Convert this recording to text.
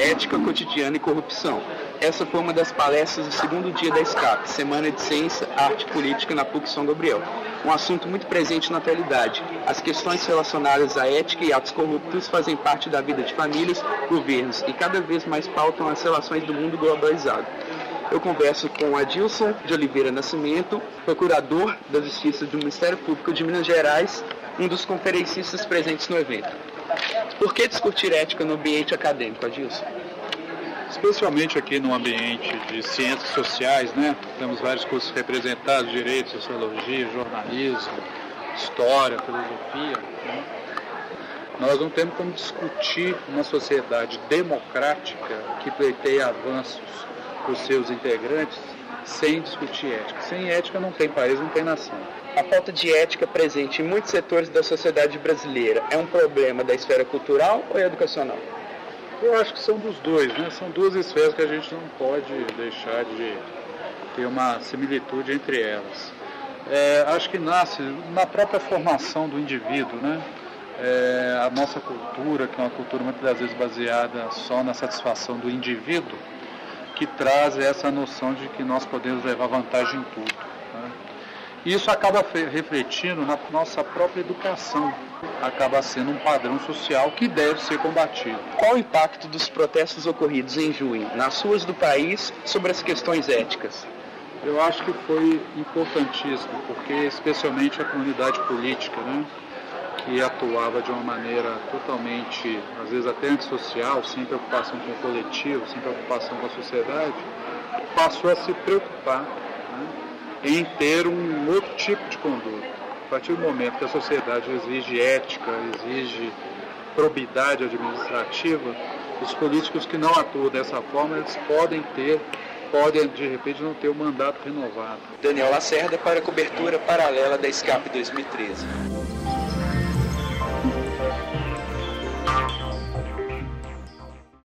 Ética Cotidiana e Corrupção. Essa foi uma das palestras do segundo dia da SCAP, Semana de Ciência, Arte e Política na PUC São Gabriel. Um assunto muito presente na atualidade. As questões relacionadas à ética e atos corruptos fazem parte da vida de famílias, governos e cada vez mais pautam as relações do mundo globalizado. Eu converso com Adilson de Oliveira Nascimento, procurador da Justiça do Ministério Público de Minas Gerais, um dos conferencistas presentes no evento. Por que discutir ética no ambiente acadêmico, Adilson? Especialmente aqui no ambiente de ciências sociais, né? Temos vários cursos representados, direito, sociologia, jornalismo, história, filosofia. Né? Nós não temos como discutir uma sociedade democrática que pleiteia avanços para os seus integrantes sem discutir ética. Sem ética não tem país, não tem nação. A falta de ética presente em muitos setores da sociedade brasileira é um problema da esfera cultural ou educacional? Eu acho que são dos dois, né? São duas esferas que a gente não pode deixar de ter uma similitude entre elas. É, acho que nasce na própria formação do indivíduo, né? É, a nossa cultura, que é uma cultura muitas vezes baseada só na satisfação do indivíduo, que traz essa noção de que nós podemos levar vantagem em tudo. Né? Isso acaba refletindo na nossa própria educação, acaba sendo um padrão social que deve ser combatido. Qual o impacto dos protestos ocorridos em junho nas ruas do país sobre as questões éticas? Eu acho que foi importantíssimo, porque especialmente a comunidade política, né? Que atuava de uma maneira totalmente, às vezes até antissocial, sem preocupação com o coletivo, sem preocupação com a sociedade, passou a se preocupar né, em ter um outro tipo de conduta. A partir do momento que a sociedade exige ética, exige probidade administrativa, os políticos que não atuam dessa forma, eles podem ter, podem de repente não ter o mandato renovado. Daniel Lacerda para a cobertura paralela da SCAP 2013.